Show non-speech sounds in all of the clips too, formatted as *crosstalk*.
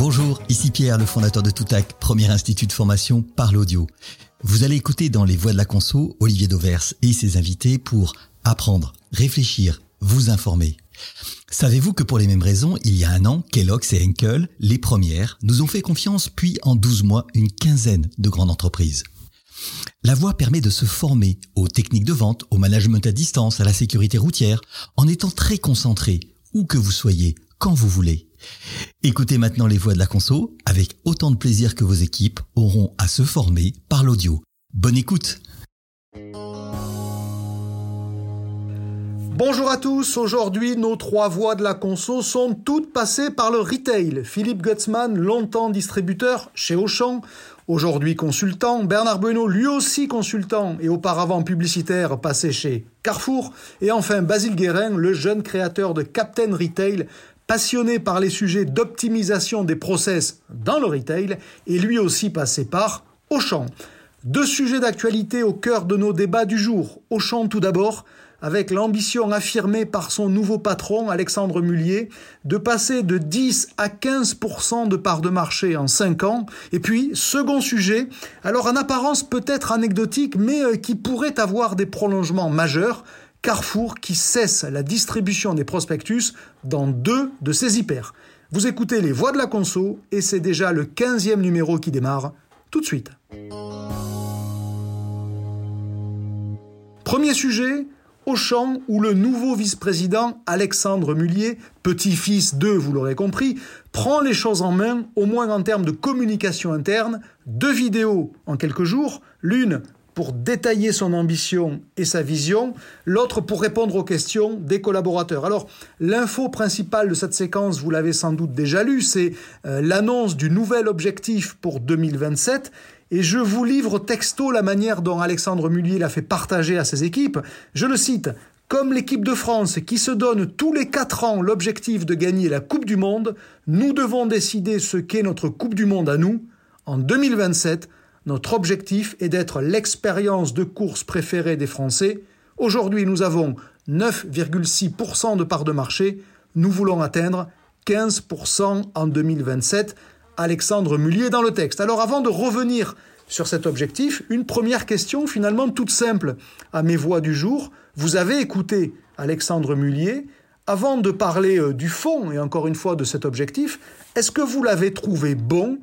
Bonjour, ici Pierre, le fondateur de Toutac, premier institut de formation par l'audio. Vous allez écouter dans les voix de la conso Olivier Dauvers et ses invités pour apprendre, réfléchir, vous informer. Savez-vous que pour les mêmes raisons, il y a un an, Kellogg's et Henkel, les premières, nous ont fait confiance, puis en 12 mois, une quinzaine de grandes entreprises. La voix permet de se former aux techniques de vente, au management à distance, à la sécurité routière, en étant très concentré, où que vous soyez, quand vous voulez. Écoutez maintenant les voix de la conso. Avec autant de plaisir que vos équipes auront à se former par l'audio. Bonne écoute. Bonjour à tous, aujourd'hui nos trois voix de la conso sont toutes passées par le retail. Philippe Gutzmann, longtemps distributeur chez Auchan, aujourd'hui consultant, Bernard Bueno, lui aussi consultant et auparavant publicitaire passé chez Carrefour, et enfin Basile Guérin, le jeune créateur de Captain Retail, passionné par les sujets d'optimisation des process dans le retail, et lui aussi passé par Auchan. Deux sujets d'actualité au cœur de nos débats du jour. Auchan tout d'abord, avec l'ambition affirmée par son nouveau patron, Alexandre Mullier, de passer de 10 à 15% de parts de marché en 5 ans. Et puis, second sujet, alors en apparence peut-être anecdotique, mais euh, qui pourrait avoir des prolongements majeurs, Carrefour qui cesse la distribution des prospectus dans deux de ses hyper. Vous écoutez les voix de la conso et c'est déjà le 15e numéro qui démarre tout de suite. Premier sujet, Auchan, où le nouveau vice-président Alexandre Mullier, petit-fils de, vous l'aurez compris, prend les choses en main, au moins en termes de communication interne, deux vidéos en quelques jours, l'une pour détailler son ambition et sa vision, l'autre pour répondre aux questions des collaborateurs. Alors, l'info principale de cette séquence, vous l'avez sans doute déjà lu, c'est euh, l'annonce du nouvel objectif pour 2027 et je vous livre texto la manière dont Alexandre Mullier l'a fait partager à ses équipes. Je le cite. Comme l'équipe de France qui se donne tous les quatre ans l'objectif de gagner la Coupe du Monde, nous devons décider ce qu'est notre Coupe du Monde à nous. En 2027, notre objectif est d'être l'expérience de course préférée des Français. Aujourd'hui, nous avons 9,6% de part de marché. Nous voulons atteindre 15% en 2027. Alexandre Mullier dans le texte. Alors avant de revenir sur cet objectif, une première question finalement toute simple à mes voix du jour. Vous avez écouté Alexandre Mullier. Avant de parler euh, du fond et encore une fois de cet objectif, est-ce que vous l'avez trouvé bon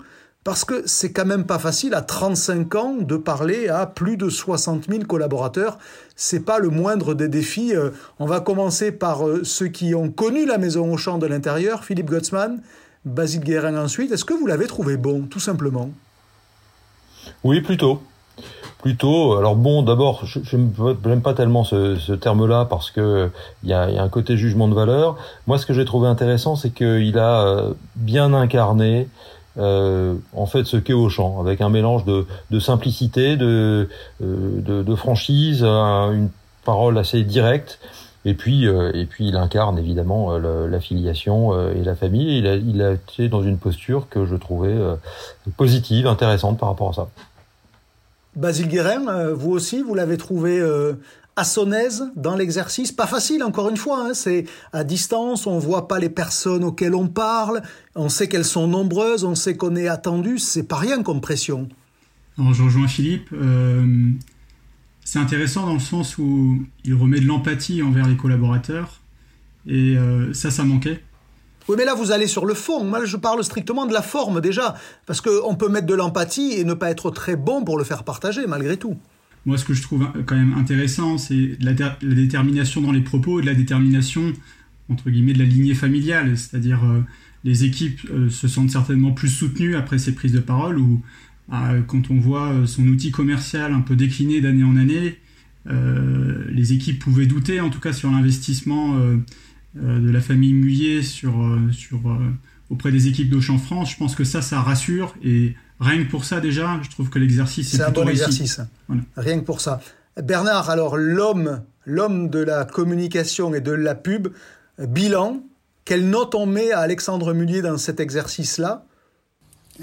parce que c'est quand même pas facile à 35 ans de parler à plus de 60 000 collaborateurs. C'est pas le moindre des défis. Euh, on va commencer par euh, ceux qui ont connu la maison au champ de l'intérieur, Philippe Gottsman. Basile Guérin ensuite. Est-ce que vous l'avez trouvé bon, tout simplement? Oui, plutôt. Plutôt. Alors bon, d'abord, je n'aime pas tellement ce, terme-là parce que il y a, un côté jugement de valeur. Moi, ce que j'ai trouvé intéressant, c'est qu'il a euh, bien incarné euh, en fait ce qu'est Auchan, avec un mélange de, simplicité, de, euh, de, de franchise, une parole assez directe et puis, euh, et puis il incarne évidemment euh, l'affiliation euh, et la famille. Il a, il a été dans une posture que je trouvais positive, intéressante par rapport à ça. Basile Guérin, vous aussi, vous l'avez trouvé à son aise dans l'exercice. Pas facile, encore une fois. Hein, c'est à distance, on voit pas les personnes auxquelles on parle. On sait qu'elles sont nombreuses, on sait qu'on est attendu. C'est pas rien comme pression. Alors, je rejoins Philippe c'est intéressant dans le sens où il remet de l'empathie envers les collaborateurs. Et euh, ça, ça manquait. Oui, mais là, vous allez sur le fond. Moi, je parle strictement de la forme déjà. Parce qu'on peut mettre de l'empathie et ne pas être très bon pour le faire partager, malgré tout. Moi, ce que je trouve quand même intéressant, c'est la, détermination dans les propos et de la détermination, entre guillemets, de la lignée familiale. C'est-à-dire, euh, les équipes euh, se sentent certainement plus soutenues après ces prises de parole, ou ah, quand on voit euh, son outil commercial un peu décliné d'année en année, euh, les équipes pouvaient douter en tout cas sur l'investissement euh, de la famille Mullier auprès des équipes d'Auchan France. Je pense que ça, ça rassure et rien que pour ça déjà, je trouve que l'exercice est, c'est un bon exercice. Rien que pour ça. Bernard, alors l'homme, l'homme de la communication et de la pub, bilan, quelle note on met à Alexandre Mullier dans cet exercice-là?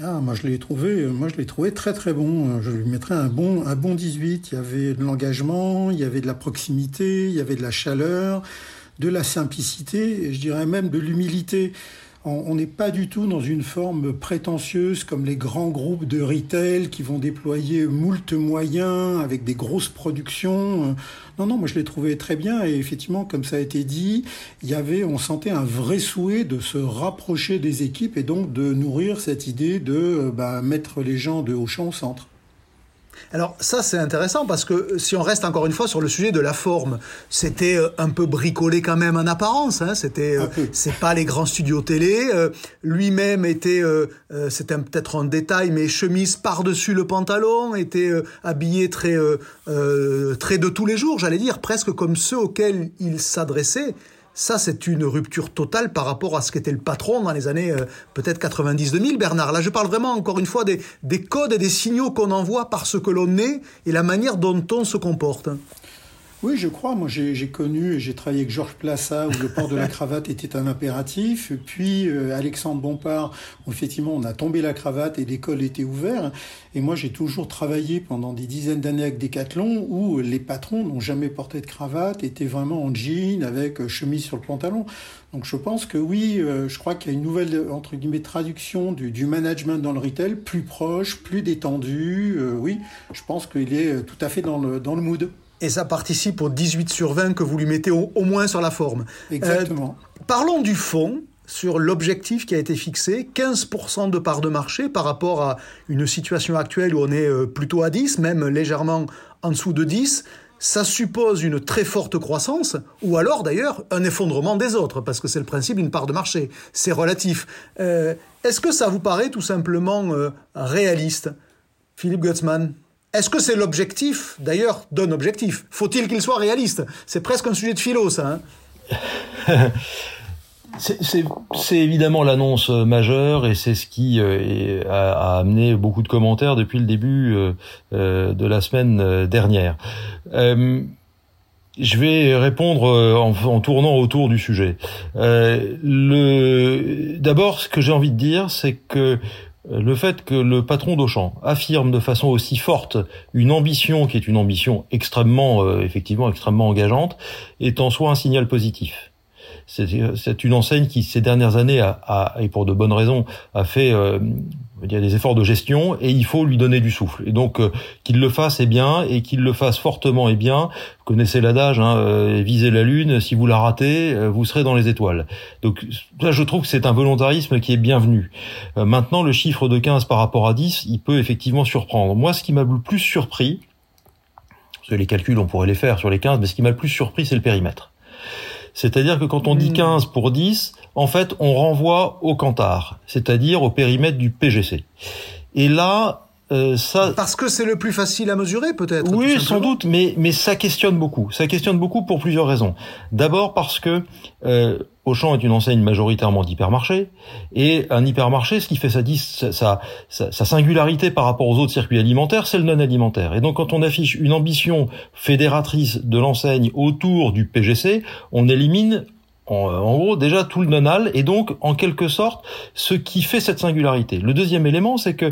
Ah, moi je l'ai trouvé, moi je l'ai trouvé très très bon. Je lui mettrais un bon, un bon 18. Il y avait de l'engagement, il y avait de la proximité, il y avait de la chaleur, de la simplicité, et je dirais même de l'humilité. On n'est pas du tout dans une forme prétentieuse comme les grands groupes de retail qui vont déployer moult moyens avec des grosses productions. Non, non, moi je l'ai trouvé très bien et effectivement, comme ça a été dit, il y avait, on sentait un vrai souhait de se rapprocher des équipes et donc de nourrir cette idée de bah, mettre les gens de Auchan au centre. Alors ça c'est intéressant parce que si on reste encore une fois sur le sujet de la forme, c'était euh, un peu bricolé quand même en apparence. Hein, c'était euh, c'est pas les grands studios télé. Euh, lui-même était c'était peut-être un détail mais chemise par dessus le pantalon, était habillé très très de tous les jours, j'allais dire presque comme ceux auxquels il s'adressait. Ça, c'est une rupture totale par rapport à ce qu'était le patron dans les années euh, peut-être 90-2000, Bernard. Là, je parle vraiment, encore une fois, des, des codes et des signaux qu'on envoie par ce que l'on est et la manière dont on se comporte. Oui, je crois. Moi, j'ai connu et j'ai travaillé avec Georges Plassa où le port de la *laughs* cravate était un impératif. Puis euh, Alexandre Bompard, où effectivement, on a tombé la cravate et l'école était ouverte. Et moi, j'ai toujours travaillé pendant des dizaines d'années avec Decathlon où les patrons n'ont jamais porté de cravate, étaient vraiment en jean avec euh, chemise sur le pantalon. Donc, je pense que oui, euh, je crois qu'il y a une nouvelle entre guillemets traduction du, du, management dans le retail, plus proche, plus détendu. oui, je pense qu'il est tout à fait dans le dans le mood et ça participe au 18 sur 20 que vous lui mettez au, moins sur la forme. Exactement. Euh, parlons du fond sur l'objectif qui a été fixé, 15% de part de marché par rapport à une situation actuelle où on est euh, plutôt à 10, même légèrement en dessous de 10. Ça suppose une très forte croissance, ou alors d'ailleurs un effondrement des autres, parce que c'est le principe d'une part de marché, c'est relatif. Euh, est-ce que ça vous paraît tout simplement réaliste? Philippe Gutzmann est-ce que c'est l'objectif, d'ailleurs, d'un objectif? Faut-il qu'il soit réaliste? C'est presque un sujet de philo, ça. Hein *laughs* c'est évidemment l'annonce majeure et c'est ce qui euh, a, amené beaucoup de commentaires depuis le début euh, euh, de la semaine dernière. je vais répondre en, tournant autour du sujet. D'abord, ce que j'ai envie de dire, c'est que le fait que le patron d'Auchan affirme de façon aussi forte une ambition qui est une ambition extrêmement, euh, effectivement, extrêmement engageante, est en soi un signal positif. C'est une enseigne qui, ces dernières années, a, et pour de bonnes raisons, a fait euh, il y a des efforts de gestion et il faut lui donner du souffle. Et donc euh, qu'il le fasse est bien et qu'il le fasse fortement est bien. Vous connaissez l'adage, hein, euh, visez la lune, si vous la ratez, euh, vous serez dans les étoiles. Donc là, je trouve que c'est un volontarisme qui est bienvenu. maintenant, le chiffre de 15 par rapport à 10, il peut effectivement surprendre. Moi, ce qui m'a le plus surpris, parce les calculs, on pourrait les faire sur les 15, mais ce qui m'a le plus surpris, c'est le périmètre. C'est-à-dire que quand on dit 15 hmm. pour 10, en fait, on renvoie au Cantar, c'est-à-dire au périmètre du PGC. Et là, euh, ça... Parce que c'est le plus facile à mesurer, peut-être. Oui, sans doute, mais mais ça questionne beaucoup. Ça questionne beaucoup pour plusieurs raisons. D'abord parce que euh, Auchan est une enseigne majoritairement d'hypermarché, et un hypermarché, ce qui fait sa, sa, sa, sa singularité par rapport aux autres circuits alimentaires, c'est le non alimentaire. Et donc, quand on affiche une ambition fédératrice de l'enseigne autour du PGC, on élimine en, en, gros déjà tout le nonal et donc en quelque sorte ce qui fait cette singularité. Le deuxième élément, c'est que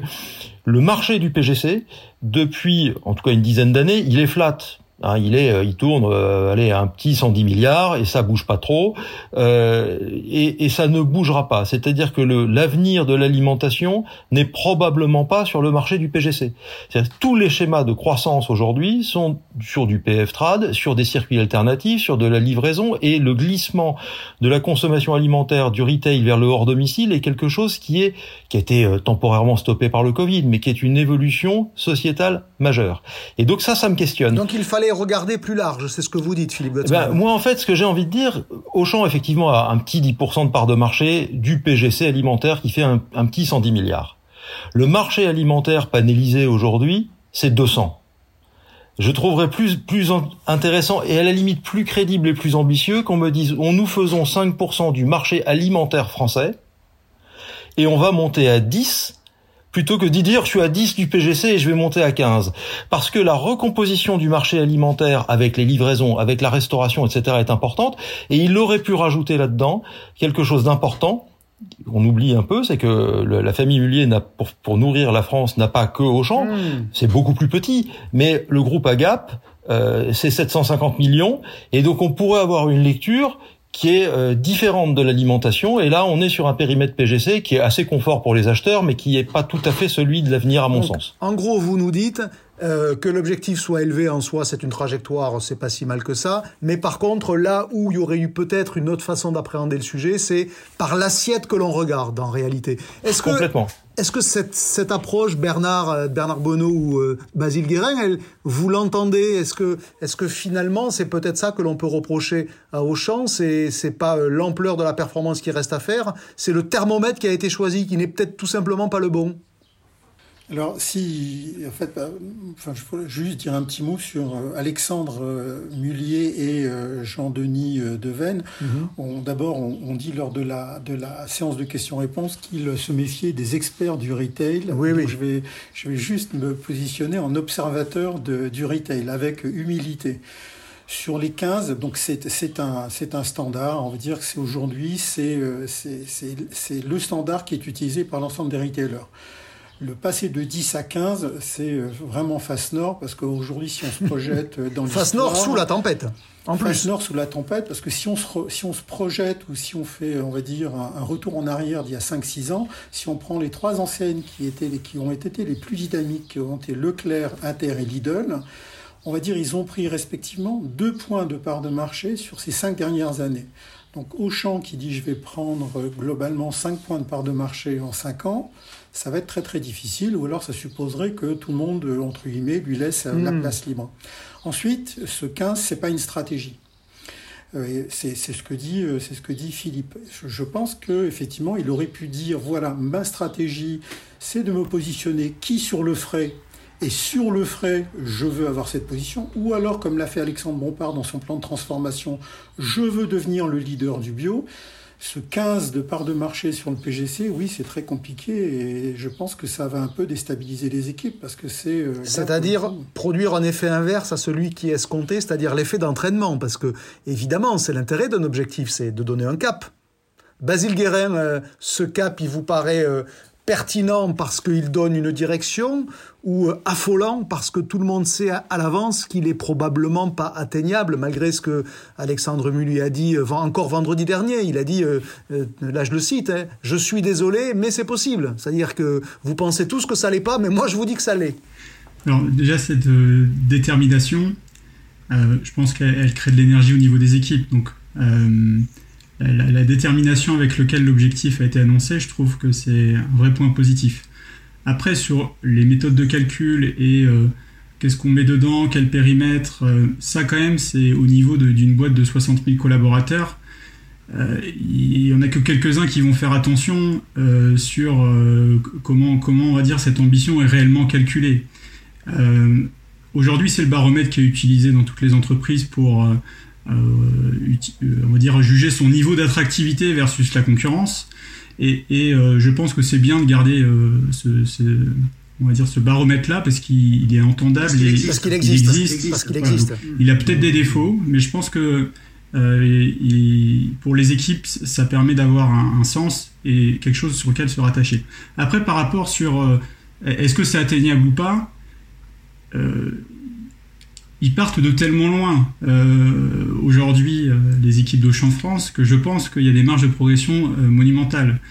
le marché du PGC, depuis en tout cas une dizaine d'années, il est flat. Hein, il est, euh, il tourne, euh, allez, un petit 110 milliards et ça bouge pas trop euh, et, et, ça ne bougera pas. C'est-à-dire que l'avenir de l'alimentation n'est probablement pas sur le marché du PGC. Tous les schémas de croissance aujourd'hui sont sur du PF trad, sur des circuits alternatifs, sur de la livraison et le glissement de la consommation alimentaire du retail vers le hors domicile est quelque chose qui est qui a été euh, temporairement stoppé par le Covid, mais qui est une évolution sociétale majeure. Et donc ça, ça me questionne. Donc il fallait regarder plus large, c'est ce que vous dites, Philippe ben, Moi, en fait, ce que j'ai envie de dire, Auchan, effectivement, a un petit 10% de part de marché du PGC alimentaire qui fait un, petit 110 milliards. Le marché alimentaire panélisé aujourd'hui, c'est 200 je trouverais plus plus intéressant et à la limite plus crédible et plus ambitieux qu'on me dise on nous faisons 5% du marché alimentaire français et on va monter à 10 plutôt que d'y dire je suis à 10 du PGC et je vais monter à 15. Parce que la recomposition du marché alimentaire avec les livraisons, avec la restauration, etc. est importante. Et il aurait pu rajouter là-dedans quelque chose d'important. On oublie un peu, c'est que la famille Mullier n'a pour, nourrir la France n'a pas que Auchan, mmh. c'est beaucoup plus petit. Mais le groupe Agap, euh, c'est 750 millions, et donc on pourrait avoir une lecture qui est euh, différente de l'alimentation. Et là, on est sur un périmètre PGC qui est assez confort pour les acheteurs, mais qui n'est pas tout à fait celui de l'avenir, à mon sens. En gros, vous nous dites euh, que l'objectif soit élevé en soi, c'est une trajectoire, c'est pas si mal que ça. Mais par contre, là où il y aurait eu peut-être une autre façon d'appréhender le sujet, c'est par l'assiette que l'on regarde en réalité. Est-ce Complètement. Est-ce que cette, cette approche, Bernard, euh, Bernard Bonneau ou euh, Basile Guérin, elle, vous l'entendez? Est-ce que, est que finalement, c'est peut-être ça que l'on peut reprocher à Auchan? C'est, pas euh, l'ampleur de la performance qui reste à faire, c'est le thermomètre qui a été choisi, qui n'est peut-être tout simplement pas le bon alors, si, en fait, bah, enfin, je voulais juste dire un petit mot sur euh, Alexandre euh, Mullier et euh, Jean-Denis Devennes. Mhm. D'abord, on, dit lors de la, de la séance de questions-réponses qu'ils se méfiaient des experts du retail. Oui, oui. Je vais, je vais juste me positionner en observateur de, du retail avec humilité. Sur les 15, donc c'est un, un standard, on va dire que c'est aujourd'hui, c'est le standard qui est utilisé par l'ensemble des retailers. Le passer de 10 à 15, c'est euh, vraiment face nord, parce qu'aujourd'hui, si on se projette dans *laughs* Face nord sous la tempête, en plus. Face nord sous la tempête, parce que si on, se si on se projette ou si on fait, on va dire, un, retour en arrière d'il y a 5-6 ans, si on prend les trois enseignes qui, étaient les, qui ont été les plus dynamiques, qui ont été Leclerc, Inter et Lidl, on va dire ils ont pris respectivement deux points de part de marché sur ces cinq dernières années. Donc Auchan qui dit je vais prendre globalement 5 points de part de marché en 5 ans, ça va être très très difficile, ou alors ça supposerait que tout le monde, entre guillemets, lui laisse la hmm. place libre. Ensuite, ce 15, c'est pas une stratégie. Euh, c'est ce que dit euh, c'est ce que dit Philippe. Je, pense que effectivement, il aurait pu dire voilà, ma stratégie, c'est de me positionner qui sur le frais et sur le frais, je veux avoir cette position, ou alors comme l'a fait Alexandre Bompard dans son plan de transformation, je veux devenir le leader du bio ce 15 de part de marché sur le PGC, oui, c'est très compliqué et je pense que ça va un peu déstabiliser les équipes parce que c'est. Euh, c'est-à-dire produire un effet inverse à celui qui est escompté, c'est-à-dire l'effet d'entraînement, parce que évidemment, c'est l'intérêt d'un objectif, c'est de donner un cap. Basile Guérin, euh, ce cap, il vous paraît euh, pertinent parce qu'il donne une direction ou euh, affolant parce que tout le monde sait à, l'avance qu'il est probablement pas atteignable malgré ce que Alexandre Mully a dit euh, encore vendredi dernier. Il a dit, euh, là je le cite, hein, je suis désolé, mais c'est possible. C'est-à-dire que vous pensez tous que ça l'est pas, mais moi je vous dis que ça l'est. Alors déjà cette détermination, je pense qu'elle crée de l'énergie au niveau des équipes. Donc la, détermination avec laquelle l'objectif a été annoncé, je trouve que c'est un vrai point positif. Après, sur les méthodes de calcul et euh, qu'est-ce qu'on met dedans, quel périmètre, euh, ça quand même, c'est au niveau d'une boîte de 60 000 collaborateurs. Euh, il n'y en a que quelques-uns qui vont faire attention sur comment, comment, on va dire, cette ambition est réellement calculée. Aujourd'hui, c'est le baromètre qui est utilisé dans toutes les entreprises pour on va dire juger son niveau d'attractivité versus la concurrence. Et, euh, je pense que c'est bien de garder euh, ce, on va dire ce baromètre là parce qu'il est entendable parce qu'il existe, il existe, parce qu'il existe. il a peut-être des défauts mais je pense que pour les équipes ça permet d'avoir un, sens et quelque chose sur lequel se rattacher. Après par rapport sur est-ce que c'est atteignable ou pas ils partent de tellement loin euh, aujourd'hui, euh, les équipes d'Auchan France, que je pense qu'il y a des marges de progression euh, monumentales.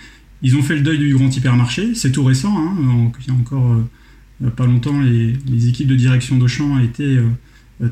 Ils ont fait le deuil du grand hypermarché, c'est tout récent, hein, il y a encore pas longtemps, les, équipes de direction d'Auchan étaient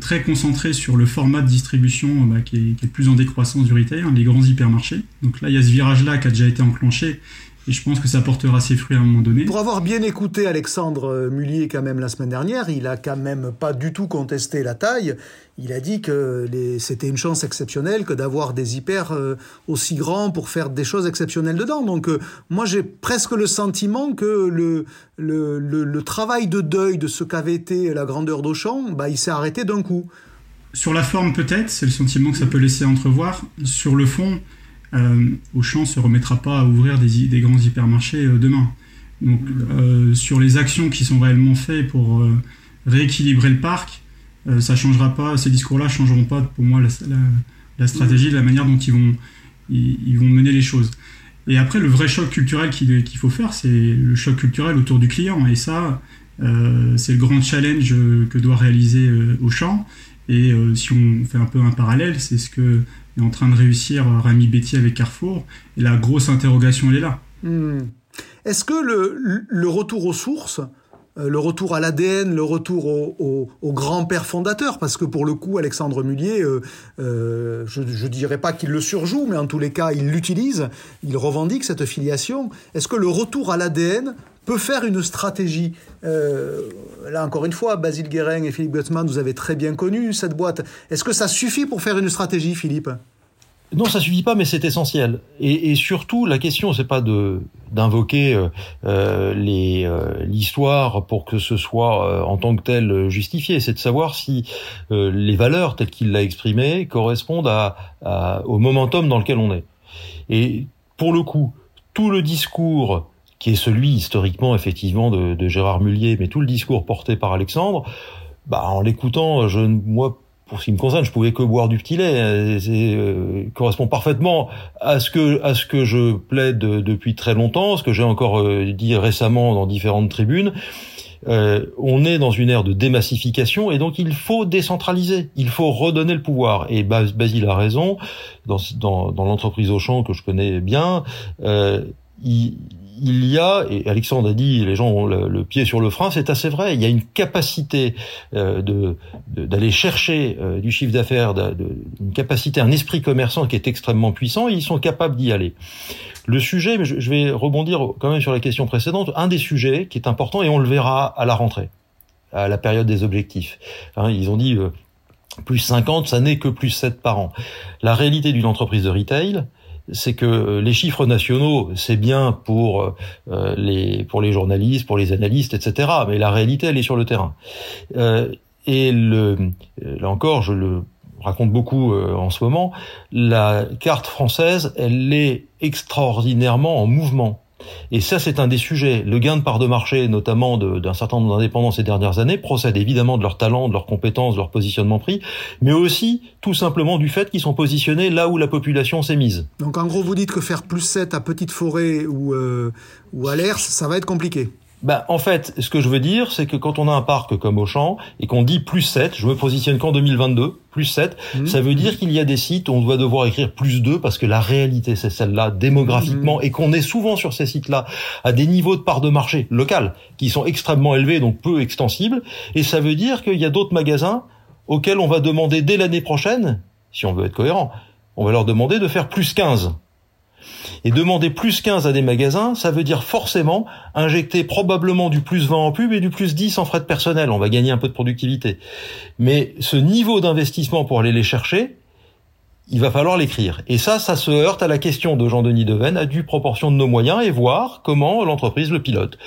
très concentrées sur le format de distribution bah, qui, est, est, plus en décroissance du retail, hein, les grands hypermarchés. Donc là, il y a ce virage-là qui a déjà été enclenché et je pense que ça portera ses fruits à un moment donné. Pour avoir bien écouté Alexandre euh, Mullier quand même la semaine dernière, il a quand même pas du tout contesté la taille. Il a dit que c'était une chance exceptionnelle que d'avoir des hyper euh, aussi grands pour faire des choses exceptionnelles dedans. Donc euh, moi j'ai presque le sentiment que le, le, le, travail de deuil de ce qu'avait été la grandeur d'Auchan, bah, il s'est arrêté d'un coup. Sur la forme peut-être, c'est le sentiment que ça peut laisser entrevoir. Sur le fond, Auchan ne se remettra pas à ouvrir des, grands hypermarchés euh, demain. Donc, euh, sur les actions qui sont réellement faites pour rééquilibrer le parc, ça changera pas, ces discours-là ne changeront pas pour moi la, stratégie, la manière dont ils vont, ils, vont mener les choses. Et après, le vrai choc culturel qu'il faut faire, c'est le choc culturel autour du client. Et ça, c'est le grand challenge que doit réaliser Auchan. Et si on fait un peu un parallèle, c'est ce que est en train de réussir Rami Betty avec Carrefour. Et la grosse interrogation, elle est là. Hmm. Est-ce que le, retour aux sources, euh, le retour à l'ADN, le retour au, grand-père fondateur, parce que pour le coup, Alexandre Mullier, euh, euh, je ne dirais pas qu'il le surjoue, mais en tous les cas, il l'utilise, il revendique cette filiation. Est-ce que le retour à l'ADN peut faire une stratégie? Là, encore une fois, Basile Guérin et Philippe Gutzmann, vous avez très bien connu cette boîte. Est-ce que ça suffit pour faire une stratégie, Philippe? Non, ça suffit pas, mais c'est essentiel. Et, et, surtout, la question, c'est pas de d'invoquer euh, euh euh, l'histoire pour que ce soit euh, en tant que tel justifié. C'est de savoir si les valeurs telles qu'il l'a exprimées correspondent à, à, au momentum dans lequel on est. Et pour le coup, tout le discours qui est celui historiquement effectivement de, de Gérard Mullier, mais tout le discours porté par Alexandre, bah en l'écoutant, je moi pour ce qui me concerne, je pouvais que boire du petit lait. Ça euh, correspond parfaitement à ce que à ce que je plaide depuis très longtemps, ce que j'ai encore euh, dit récemment dans différentes tribunes. Euh, on est dans une ère de démassification et donc il faut décentraliser, il faut redonner le pouvoir. Et Basile a raison, dans, dans, dans l'entreprise Auchan que je connais bien, euh, il, il y a, et Alexandre a dit, les gens ont le, pied sur le frein, c'est assez vrai, il y a une capacité euh, de d'aller chercher euh, du chiffre d'affaires, une capacité, un esprit commerçant qui est extrêmement puissant, ils sont capables d'y aller. Le sujet, mais je, vais rebondir quand même sur la question précédente, un des sujets qui est important, et on le verra à la rentrée, à la période des objectifs. Hein, ils ont dit... Euh, plus 50, ça n'est que plus 7 par an. La réalité d'une entreprise de retail, c'est que euh, les chiffres nationaux, c'est bien pour euh, les pour les journalistes, pour les analystes, etc. Mais la réalité, elle est sur le terrain. Euh, et là encore, je le raconte beaucoup en ce moment, la carte française, elle est extraordinairement en mouvement. Et ça, c'est un des sujets. Le gain de part de marché, notamment d'un certain nombre d'indépendants ces dernières années, procède évidemment de leur talent, de leurs compétences, de leur positionnement prix, mais aussi tout simplement du fait qu'ils sont positionnés là où la population s'est mise. Donc en gros, vous dites que faire plus 7 à Petite Forêt ou, euh, à l'ERS, ça va être compliqué bah, en fait, ce que je veux dire, c'est que quand on a un parc comme Auchan et qu'on dit plus 7, je me positionne qu'en 2022, plus 7, mmh. ça veut dire qu'il y a des sites où on doit devoir écrire plus 2 parce que la réalité c'est celle-là démographiquement mmh. et qu'on est souvent sur ces sites-là à des niveaux de part de marché local qui sont extrêmement élevés donc peu extensibles et ça veut dire qu'il y a d'autres magasins auxquels on va demander dès l'année prochaine, si on veut être cohérent, on va leur demander de faire plus 15. Et demander plus 15 à des magasins, ça veut dire forcément injecter probablement du plus 20 en pub et du plus 10 en frais de personnel. On va gagner un peu de productivité. Mais ce niveau d'investissement pour aller les chercher, il va falloir l'écrire. Et ça, ça se heurte à la question de Jean-Denis Deven, à due proportion de nos moyens et voir comment l'entreprise le pilote.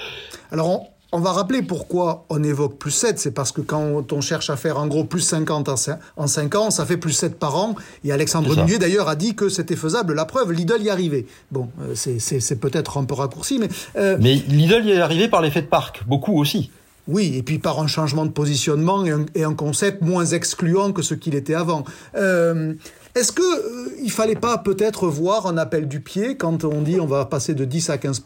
Alors, on va rappeler pourquoi on évoque plus 7. C'est parce que quand on cherche à faire en gros plus 50 en 5 ans, ça fait plus 7 par an. Et Alexandre Munier d'ailleurs a dit que c'était faisable. La preuve, Lidl y arrivait. Bon, euh, c'est peut-être un peu raccourci, mais... Euh, mais Lidl y est arrivé par l'effet de parc, beaucoup aussi. Oui, et puis par un changement de positionnement et un, concept moins excluant que ce qu'il était avant. Euh, est-ce que il fallait pas peut-être voir un appel du pied quand on dit on va passer de 10 à 15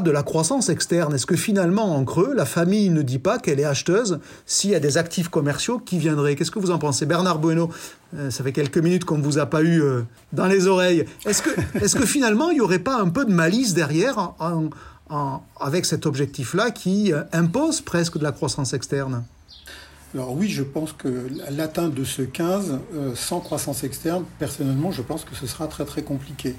de la croissance externe Est-ce que finalement, en creux, la famille ne dit pas qu'elle est acheteuse s'il y a des actifs commerciaux qui viendraient? Qu'est-ce que vous en pensez? Bernard Bueno, euh, ça fait quelques minutes qu'on ne vous a pas eu euh, dans les oreilles. Est-ce que, *laughs* est que finalement, il n'y aurait pas un peu de malice derrière avec cet objectif-là qui euh, impose presque de la croissance externe? Alors oui, je pense que l'atteinte de ce 15 sans croissance externe, personnellement, je pense que ce sera très très compliqué.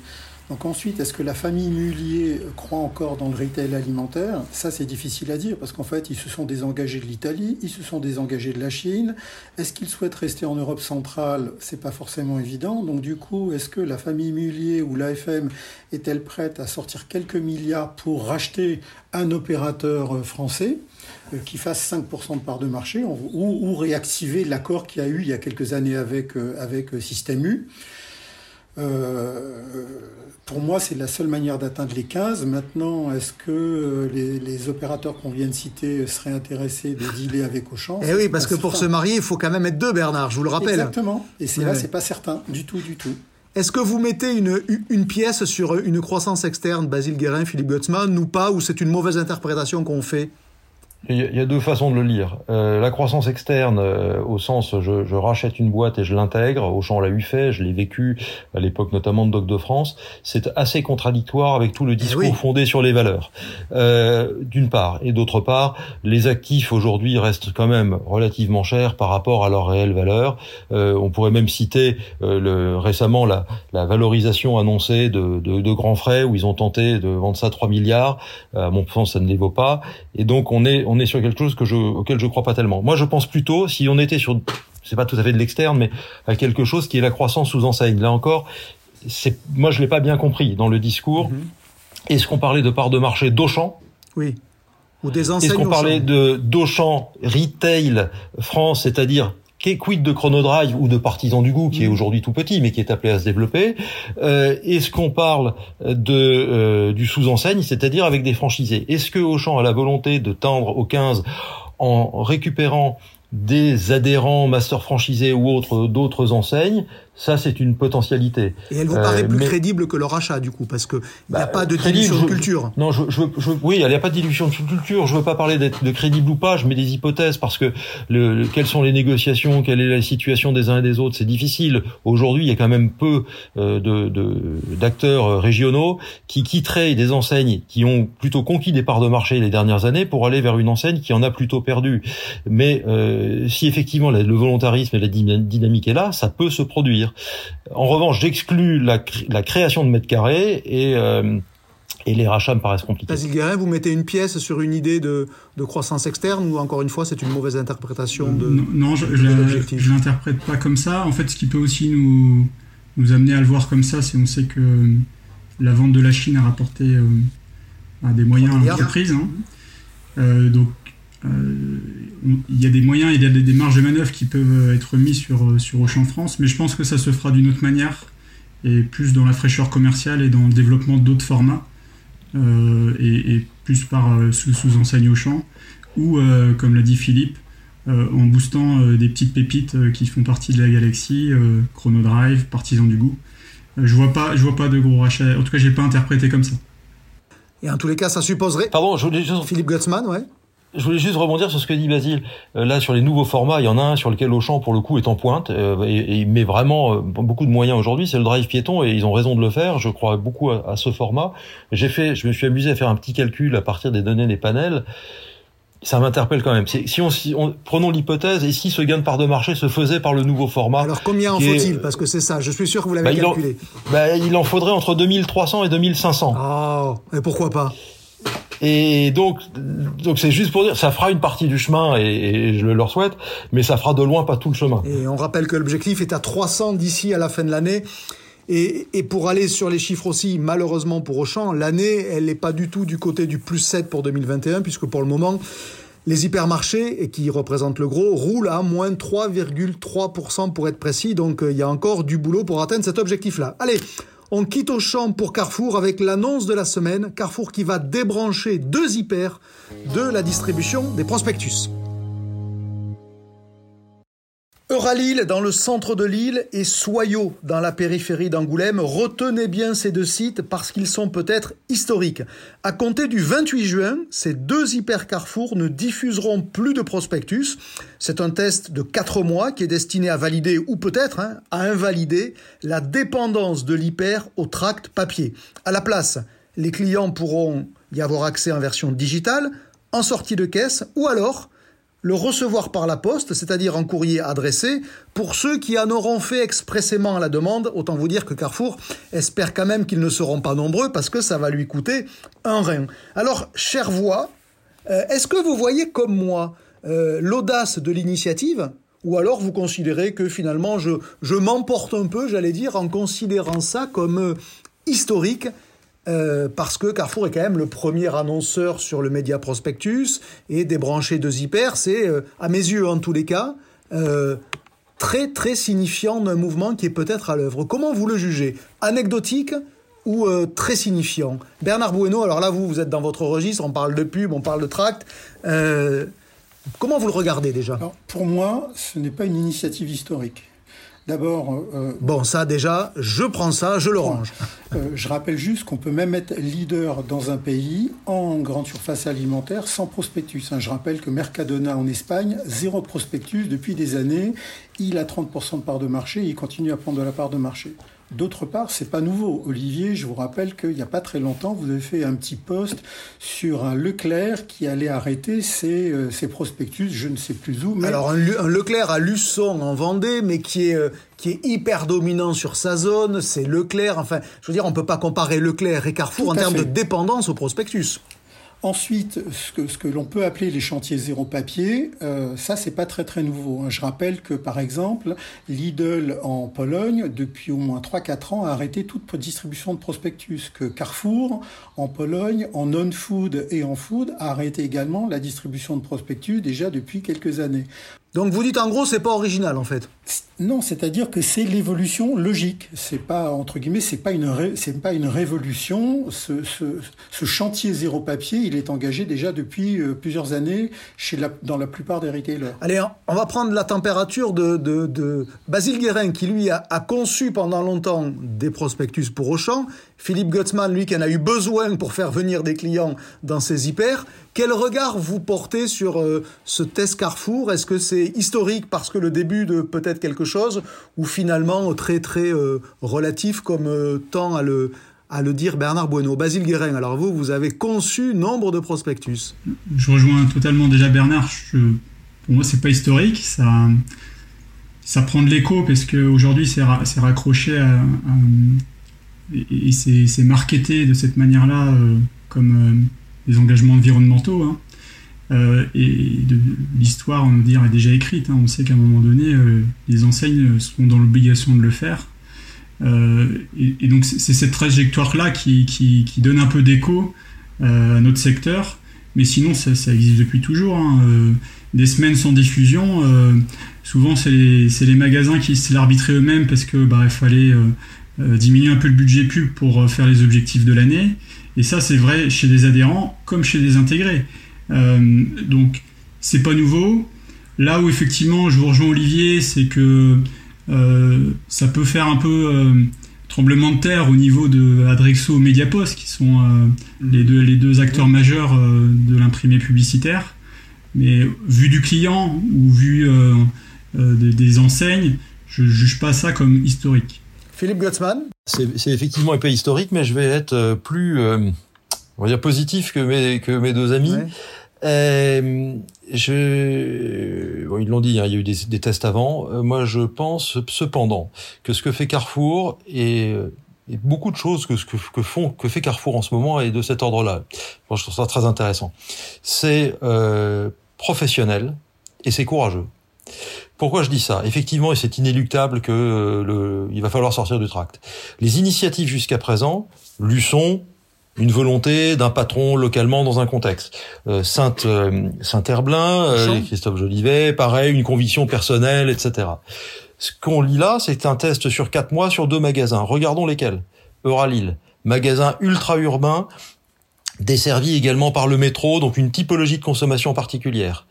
Donc ensuite, est-ce que la famille Mullier croit encore dans le retail alimentaire? Ça, c'est difficile à dire parce qu'en fait, ils se sont désengagés de l'Italie, ils se sont désengagés de la Chine. Est-ce qu'ils souhaitent rester en Europe centrale? C'est pas forcément évident. Donc du coup, est-ce que la famille Mullier ou l'AFM est-elle prête à sortir quelques milliards pour racheter un opérateur français euh, qui fasse 5% de part de marché ou, réactiver l'accord qu'il y a eu il y a quelques années avec, euh, avec Système U? euh, pour moi, c'est la seule manière d'atteindre les 15. Maintenant, est-ce que euh, les, opérateurs qu'on vient de citer seraient intéressés de dealer avec Auchan? Eh oui, parce que pour se marier, il faut quand même être deux, Bernard, je vous le rappelle. Exactement. Et c'est là, c'est pas certain, du tout, du tout. Est-ce que vous mettez une, une pièce sur une croissance externe, Basile Guérin, Philippe Gutzmann, ou pas, ou c'est une mauvaise interprétation qu'on fait? Il y a deux façons de le lire. Euh, la croissance externe, euh, au sens je, je, rachète une boîte et je l'intègre, Auchan l'a eu fait, je l'ai vécu à l'époque notamment de Doc de France, c'est assez contradictoire avec tout le eh discours fondé sur les valeurs, euh, d'une part. Et d'autre part, les actifs aujourd'hui restent quand même relativement chers par rapport à leur réelle valeur. Euh, on pourrait même citer euh, le, récemment la, la, valorisation annoncée de, de, de, grands frais où ils ont tenté de vendre ça 3 milliards. À mon sens, ça ne les vaut pas. Et donc on est, on est sur quelque chose que je, auquel je crois pas tellement. Moi, je pense plutôt, si on était sur, c'est pas tout à fait de l'externe, mais à quelque chose qui est la croissance sous enseigne. Là encore, c'est, moi, je l'ai pas bien compris dans le discours. Mhm. Est-ce qu'on parlait de part de marché d'Auchan? Oui. Ou des enseignes. Est-ce qu'on parlait de d'Auchan Retail France, c'est-à-dire quid de Chronodrive ou de Partisan du goût qui est mm. aujourd'hui tout petit mais qui est appelé à se développer euh, Est-ce qu'on parle de euh, du sous-enseigne, c'est-à-dire avec des franchisés? Est-ce que Auchan a la volonté de tendre au 15 en récupérant des adhérents master franchisés ou autres d'autres enseignes ça, c'est une potentialité. Et elle vous paraît euh, plus crédible que le rachat, du coup, parce que il n'y a bah, pas de dilution de culture. Non, je, je, je oui, il n'y a pas de dilution de culture. Je veux pas parler d'être de crédible ou pas. Je mets des hypothèses parce que le, quelles sont les négociations, quelle est la situation des uns et des autres, c'est difficile. Aujourd'hui, il y a quand même peu euh, de d'acteurs euh, régionaux qui quitteraient des enseignes qui ont plutôt conquis des parts de marché les dernières années pour aller vers une enseigne qui en a plutôt perdu. Mais euh, si effectivement le volontarisme et la dynamique est là, ça peut se produire. En revanche, j'exclus la, création de mètres carrés et euh, et les rachats me paraissent compliqués. Basile Guérin, vous mettez une pièce sur une idée de, croissance externe ou encore une fois c'est une mauvaise interprétation de Non, je ne l'interprète pas comme ça. En fait, ce qui peut aussi nous, nous amener à le voir comme ça, c'est on sait que la vente de la Chine a rapporté euh, des moyens à l'entreprise. Hein. Euh, donc euh, il y a des moyens, il y a des, marges de manœuvre qui peuvent être mis sur, sur Auchan France, mais je pense que ça se fera d'une autre manière, et plus dans la fraîcheur commerciale et dans le développement d'autres formats, euh, et, plus par euh, sous, sous enseigne Auchan, ou, comme l'a dit Philippe, en boostant des petites pépites qui font partie de la galaxie, Chrono Drive, Partisan du goût. je vois pas, je vois pas de gros rachats. En tout cas, j'ai pas interprété comme ça. Et en tous les cas, ça supposerait. Pardon, je voulais Philippe Gutzmann, ouais. Je voulais juste rebondir sur ce que dit Basile. Euh, là, sur les nouveaux formats, il y en a un sur lequel Auchan, pour le coup, est en pointe euh, et, met vraiment euh, beaucoup de moyens aujourd'hui. C'est le drive piéton et ils ont raison de le faire. Je crois beaucoup à, ce format. J'ai fait, je me suis amusé à faire un petit calcul à partir des données des panels. Ça m'interpelle quand même. Si on, si on prenons l'hypothèse et si ce gain de part de marché se faisait par le nouveau format. Alors combien en faut-il? Parce que c'est ça. Je suis sûr que vous l'avez bah, calculé. Il en, bah, il en faudrait entre 2300 et 2500. Ah, oh, et pourquoi pas? Et donc, donc c'est juste pour dire, ça fera une partie du chemin et, je le leur souhaite, mais ça fera de loin pas tout le chemin. Et on rappelle que l'objectif est à 300 d'ici à la fin de l'année. Et, et, pour aller sur les chiffres aussi, malheureusement pour Auchan, l'année, elle n'est pas du tout du côté du plus 7 pour 2021, puisque pour le moment, les hypermarchés, et qui représentent le gros, roulent à moins 3,3% pour être précis. Donc euh, il y a encore du boulot pour atteindre cet objectif-là. Allez, on quitte au champ pour Carrefour avec l'annonce de la semaine, Carrefour qui va débrancher deux hyper de la distribution des prospectus. Euralille dans le centre de l'île et Soyaux dans la périphérie d'Angoulême. Retenez bien ces deux sites parce qu'ils sont peut-être historiques. À compter du 28 juin, ces deux hyper carrefours ne diffuseront plus de prospectus. C'est un test de 4 mois qui est destiné à valider ou peut-être hein, à invalider la dépendance de l'hyper au tract papier. À la place, les clients pourront y avoir accès en version digitale, en sortie de caisse ou alors le recevoir par la poste, c'est-à-dire en courrier adressé, pour ceux qui en auront fait expressément la demande, autant vous dire que Carrefour espère quand même qu'ils ne seront pas nombreux parce que ça va lui coûter un rein. Alors, chère voix, euh, est-ce que vous voyez comme moi euh, l'audace de l'initiative? Ou alors vous considérez que finalement je, m'emporte un peu, j'allais dire, en considérant ça comme euh, historique euh, parce que Carrefour est quand même le premier annonceur sur le média prospectus et débrancher de Zipper, c'est, euh, à mes yeux en tous les cas, euh, très très signifiant d'un mouvement qui est peut-être à l'œuvre. Comment vous le jugez? Anecdotique ou très signifiant? Bernard Bueno, alors là vous, vous êtes dans votre registre, on parle de pub, on parle de tract. comment vous le regardez déjà? Pour moi, ce n'est pas une initiative historique. D'abord. Euh, bon, ça déjà, je prends ça, je le range. Euh, je rappelle juste qu'on peut même être leader dans un pays en grande surface alimentaire sans prospectus. Hein. Je rappelle que Mercadona en Espagne, zéro prospectus depuis des années. Il a 30% de part de marché et il continue à prendre de la part de marché. D'autre part, c'est pas nouveau. Olivier, je vous rappelle qu'il n'y a pas très longtemps, vous avez fait un petit post sur un Leclerc qui allait arrêter ses, euh, ses prospectus, je ne sais plus où. Mais... Alors un, Leclerc à Luçon en Vendée, mais qui est euh, qui est hyper dominant sur sa zone, c'est Leclerc. Enfin, je veux dire, on peut pas comparer Leclerc et Carrefour en termes de dépendance au prospectus. Ensuite, ce que, l'on peut appeler les chantiers zéro papier, euh, ça c'est pas très très nouveau. Hein. Je rappelle que par exemple, Lidl en Pologne, depuis au moins 3-4 ans, a arrêté toute distribution de prospectus. Que Carrefour en Pologne, en non-food et en food, a arrêté également la distribution de prospectus déjà depuis quelques années. Donc vous dites en gros c'est pas original en fait. Non, c'est-à-dire que c'est l'évolution logique. C'est pas entre guillemets, c'est pas une c'est pas une révolution. Ce, ce, ce, chantier zéro papier, il est engagé déjà depuis euh, plusieurs années chez la, dans la plupart des retailers. Allez, on va prendre la température de, de, de Basile Guérin qui lui a, a, conçu pendant longtemps des prospectus pour Auchan. Philippe Gutzmann, lui, qui en a eu besoin pour faire venir des clients dans ses hyper. Quel regard vous portez sur euh, ce test Carrefour? Est-ce que c'est historique parce que le début de peut-être quelque chose ou finalement très très euh, relatif comme euh, tend à le, à le dire Bernard Bueno Basile Guérin, alors vous, vous avez conçu nombre de prospectus. Je rejoins totalement déjà Bernard. pour moi, c'est pas historique. Ça, ça prend de l'écho parce qu'aujourd'hui, c'est, raccroché à, et, c'est, marketé de cette manière-là comme des engagements environnementaux. Hein. Euh, et l'histoire, on dire, est déjà écrite. Hein. On sait qu'à un moment donné, euh, les enseignes seront dans l'obligation de le faire. Euh, et, donc c'est cette trajectoire-là qui, qui, donne un peu d'écho à notre secteur. Mais sinon, ça, existe depuis toujours. Hein. des semaines sans diffusion, souvent c'est les, les, magasins qui l'arbitraient eux-mêmes parce que bah, il fallait diminuer un peu le budget pub pour faire les objectifs de l'année. Et ça, c'est vrai chez des adhérents comme chez des intégrés. Euh, donc, c'est pas nouveau. Là où effectivement, je vous rejoins Olivier, c'est que euh, ça peut faire un peu euh, tremblement de terre au niveau de Adrexo et Mediapost, qui sont les, deux, les deux acteurs majeurs de l'imprimé publicitaire. Mais vu du client ou vu des, des enseignes, je juge pas ça comme historique. Philippe Götzmann C'est effectivement un peu historique, mais je vais être euh, plus, euh, on va dire, positif que mes, que mes deux amis. Euh, je, bon, ils l'ont dit, hein, il y a eu des, tests avant. Euh, moi, je pense cependant que ce que fait Carrefour et, et beaucoup de choses que ce que, que, font que fait Carrefour en ce moment est de cet ordre-là. je trouve ça très intéressant. C'est euh, professionnel et c'est courageux. Pourquoi je dis ça? Effectivement, et c'est inéluctable que euh, le, il va falloir sortir du tract. Les initiatives jusqu'à présent, Luçon, une volonté d'un patron localement dans un contexte. Euh, euh, Saint-Herblain, Christophe Jolivet, pareil, une conviction personnelle, etc. Ce qu'on lit là, c'est un test sur quatre mois sur deux magasins. Regardons lesquels. Euralil, magasin ultra-urbain, desservi également par le métro, donc une typologie de consommation particulière.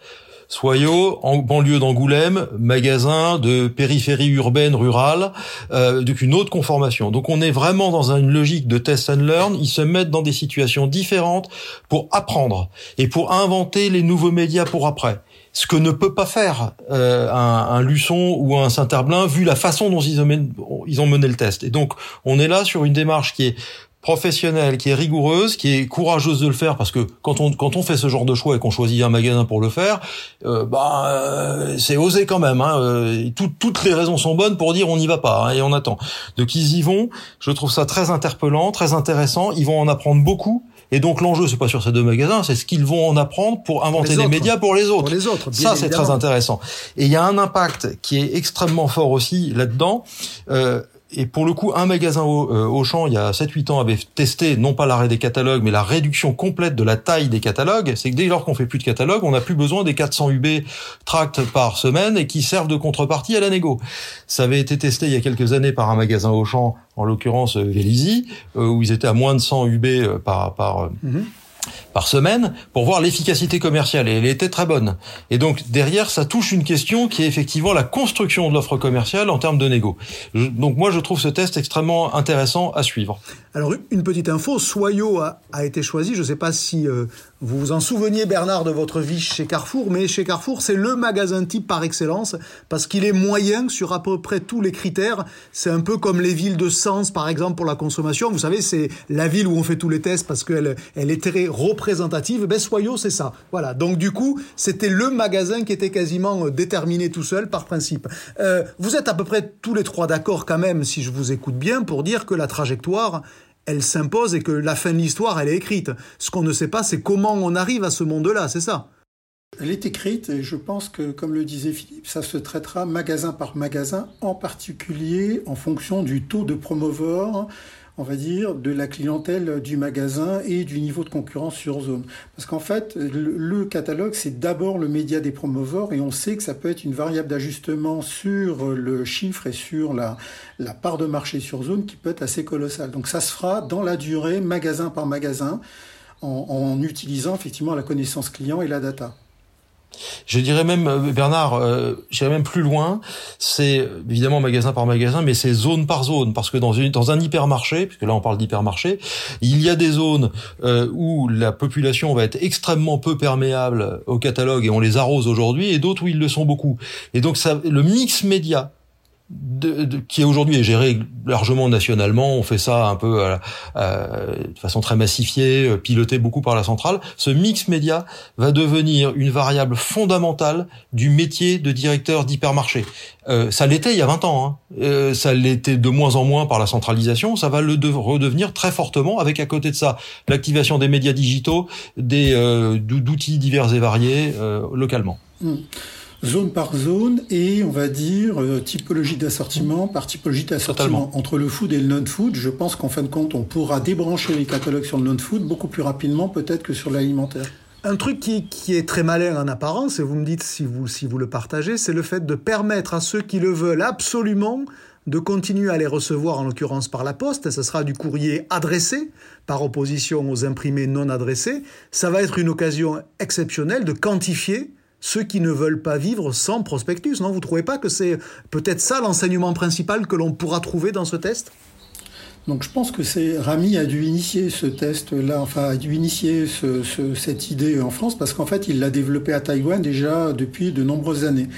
Soyaux, en banlieue d'Angoulême, magasin de périphérie urbaine rurale, euh, donc une autre conformation. Donc on est vraiment dans une logique de test and learn. Ils se mettent dans des situations différentes pour apprendre et pour inventer les nouveaux médias pour après ce que ne peut pas faire euh, un, un, Luçon ou un Saint-Herblain vu la façon dont ils ont, ils ont mené le test. Et donc, on est là sur une démarche qui est professionnelle, qui est rigoureuse, qui est courageuse de le faire, parce que quand on quand on fait ce genre de choix et qu'on choisit un magasin pour le faire, euh, bah euh, c'est osé quand même. Hein, euh, toutes les raisons sont bonnes pour dire on n'y va pas hein, et on attend. Donc ils y vont. Je trouve ça très interpellant, très intéressant. Ils vont en apprendre beaucoup. Et donc l'enjeu, c'est pas sur ces deux magasins, c'est ce qu'ils vont en apprendre pour inventer des médias pour les autres. Pour les autres ça, c'est très intéressant. Et il y a un impact qui est extrêmement fort aussi là-dedans. Euh, et pour le coup, un magasin au, euh, Auchan, il y a 7-8 ans, avait testé non pas l'arrêt des catalogues, mais la réduction complète de la taille des catalogues. C'est que dès lors qu'on fait plus de catalogues, on n'a plus besoin des 400 UB tracts par semaine et qui servent de contrepartie à la négo. Ça avait été testé il y a quelques années par un magasin Auchan, en l'occurrence euh, Vélizy, euh, où ils étaient à moins de 100 UB par, par, mhm. Par semaine pour voir l'efficacité commerciale et elle était très bonne. Et donc derrière, ça touche une question qui est effectivement la construction de l'offre commerciale en termes de négo. donc moi, je trouve ce test extrêmement intéressant à suivre. Alors une petite info, Soyo a, été choisi. Je ne sais pas si euh, vous vous en souveniez, Bernard, de votre vie chez Carrefour, mais chez Carrefour, c'est le magasin type par excellence parce qu'il est moyen sur à peu près tous les critères. C'est un peu comme les villes de Sens, par exemple, pour la consommation. Vous savez, c'est la ville où on fait tous les tests parce qu'elle elle est très représentative. Ben Soyo, c'est ça. Voilà. Donc du coup, c'était le magasin qui était quasiment euh, déterminé tout seul par principe. Euh, vous êtes à peu près tous les trois d'accord quand même, si je vous écoute bien, pour dire que la trajectoire elle s'impose et que la fin de l'histoire, elle est écrite. Ce qu'on ne sait pas, c'est comment on arrive à ce monde-là, c'est ça elle est écrite et je pense que, comme le disait Philippe, ça se traitera magasin par magasin, en particulier en fonction du taux de promover on va dire, de la clientèle du magasin et du niveau de concurrence sur zone. Parce qu'en fait, le, catalogue, c'est d'abord le média des promoveurs et on sait que ça peut être une variable d'ajustement sur le chiffre et sur la, part de marché sur zone qui peut être assez colossale. Donc ça se fera dans la durée, magasin par magasin, en utilisant effectivement la connaissance client et la data. Je dirais même, euh, Bernard, euh, j'irais même plus loin, c'est évidemment magasin par magasin, mais c'est zone par zone, parce que dans, une, dans un hypermarché, puisque là on parle d'hypermarché, il y a des zones euh, où la population va être extrêmement peu perméable au catalogue et on les arrose aujourd'hui, et d'autres où ils le sont beaucoup. Et donc ça, le mix média de, qui aujourd'hui est géré largement nationalement, on fait ça un peu euh, euh, de façon très massifiée, euh, piloté beaucoup par la centrale. Ce mix média va devenir une variable fondamentale du métier de directeur d'hypermarché. ça l'était il y a 20 ans, hein. ça l'était de moins en moins par la centralisation, ça va le redevenir très fortement avec à côté de ça l'activation des médias digitaux, des d'outils divers et variés localement. Mmh zone par zone et on va dire euh, typologie d'assortiment par typologie d'assortiment. Entre le food et le non-food, je pense qu'en fin de compte, on pourra débrancher les catalogues sur le non-food beaucoup plus rapidement peut-être que sur l'alimentaire. Un truc qui, qui, est très malin en apparence, et vous me dites si vous, si vous le partagez, c'est le fait de permettre à ceux qui le veulent absolument de continuer à les recevoir, en l'occurrence par la poste. Ce sera du courrier adressé, par opposition aux imprimés non adressés. Ça va être une occasion exceptionnelle de quantifier ceux qui ne veulent pas vivre sans prospectus. Non, vous trouvez pas que c'est peut-être ça l'enseignement principal que l'on pourra trouver dans ce test? Donc je pense que c'est Rami a dû initier ce test-là, enfin a dû initier cette idée en France parce qu'en fait il l'a développé à Taïwan déjà depuis de nombreuses années.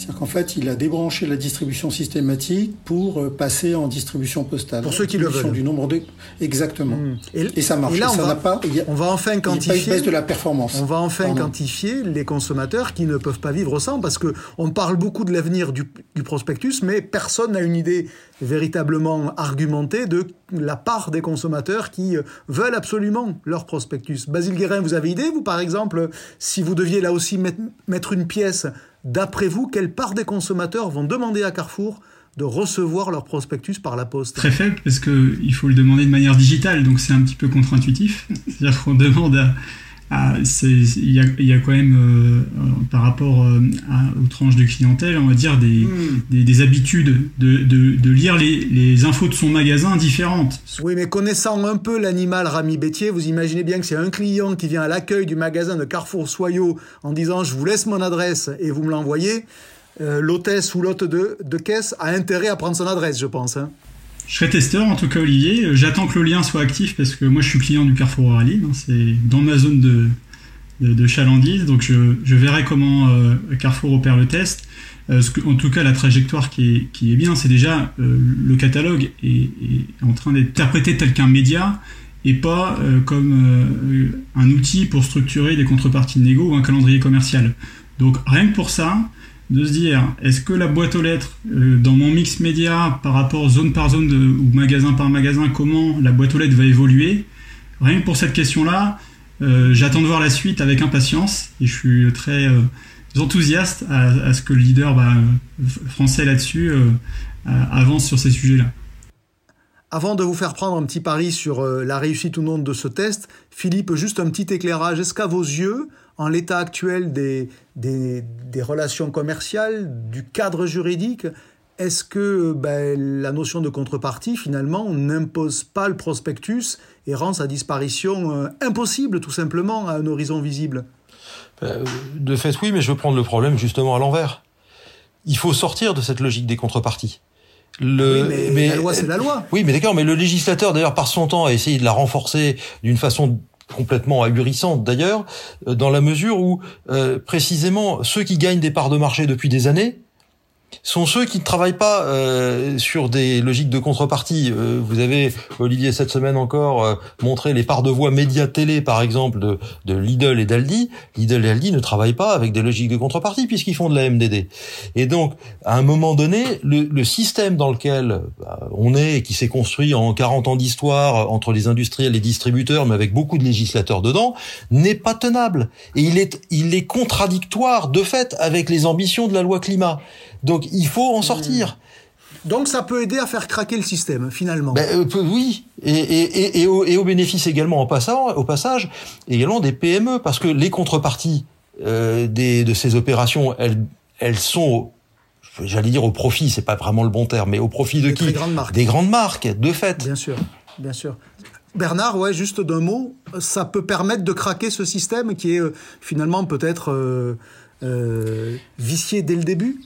C'est-à-dire qu'en fait, il a débranché la distribution systématique pour euh, passer en distribution postale. Pour ceux qui le veulent. Du nombre de... Exactement. Hmm. Et, ça marche. Et là, on, va, pas, on va enfin quantifier. Il de la performance. On va enfin quantifier les consommateurs qui ne peuvent pas vivre sans, parce que on parle beaucoup de l'avenir du, du prospectus, mais personne n'a une idée véritablement argumentée de la part des consommateurs qui euh, veulent absolument leur prospectus. Basile Guérin, vous avez idée, vous, par exemple, si vous deviez là aussi mettre une pièce D'après vous, quelle part des consommateurs vont demander à Carrefour de recevoir leur prospectus par la poste? Très faible, parce qu'il faut le demander de manière digitale, donc c'est un petit peu contre-intuitif. *laughs* C'est-à-dire qu'on demande à, il y a, y a, quand même, euh, par rapport euh, aux tranches de clientèle, on va dire, des, hmm. des, habitudes de, de, de lire les, les, infos de son magasin différentes. Oui, mais connaissant un peu l'animal Rami Bétier, vous imaginez bien que c'est un client qui vient à l'accueil du magasin de Carrefour Soyaux en disant je vous laisse mon adresse et vous me l'envoyez. Euh, l'hôtesse ou l'hôte de, de, caisse a intérêt à prendre son adresse, je pense. Hein. Je serai testeur en tout cas Olivier. J'attends que le lien soit actif parce que moi je suis client du Carrefour Orally. Hein. c'est dans ma zone de, de, chalandise. Donc je, je verrai comment euh, Carrefour opère le test. Euh, en tout cas la trajectoire qui est, qui est bien, c'est déjà euh, le catalogue est, en train d'être interprété tel qu'un média et pas comme un outil pour structurer des contreparties de négo ou un calendrier commercial. Donc rien que pour ça, de se dire est-ce que la boîte aux lettres euh, dans mon mix média par rapport zone par zone ou magasin par magasin comment la boîte aux lettres va évoluer? Rien que pour cette question là euh, j'attends de voir la suite avec impatience et je suis très euh, enthousiaste à, ce que le leader bah, français là-dessus avance sur ces sujets là avant de vous faire prendre un petit pari sur la réussite ou non de ce test, Philippe, juste un petit éclairage. Est-ce qu'à vos yeux, en l'état actuel des, des, relations commerciales, du cadre juridique, est-ce que ben, la notion de contrepartie, finalement, n'impose pas le prospectus et rend sa disparition euh, impossible, tout simplement, à un horizon visible? Euh, De fait, oui, mais je veux prendre le problème justement à l'envers. Il faut sortir de cette logique des contreparties. Le, oui, mais, la loi, c'est la loi. Oui, mais d'accord, mais le législateur, d'ailleurs, par son temps, a essayé de la renforcer d'une façon complètement ahurissante d'ailleurs, euh, dans la mesure où euh, précisément ceux qui gagnent des parts de marché depuis des années, sont ceux qui ne travaillent pas euh, sur des logiques de contrepartie. Euh, vous avez, Olivier, cette semaine encore, euh, montré les parts de voix médias télé, par exemple, de, de Lidl et d'Aldi. Lidl et Aldi ne travaillent pas avec des logiques de contrepartie puisqu'ils font de la MDD. Et donc, à un moment donné, le, le système dans lequel bah, on est, et qui s'est construit en 40 ans d'histoire entre les industriels et les distributeurs, mais avec beaucoup de législateurs dedans, n'est pas tenable. Et il est, il est contradictoire, de fait, avec les ambitions de la loi climat. Donc il faut en sortir. Donc ça peut aider à faire craquer le système, finalement. Ben, euh, oui, et, et, et, au, et, au, bénéfice également, au passage, au passage, également des PME, parce que les contreparties euh, des, de ces opérations, elles, elles sont, j'allais dire au profit, c'est pas vraiment le bon terme, mais au profit de des qui grandes marques. Des grandes marques, de fait. Bien sûr, bien sûr. Bernard, ouais, juste d'un mot, ça peut permettre de craquer ce système qui est euh, finalement peut-être vicié dès le début?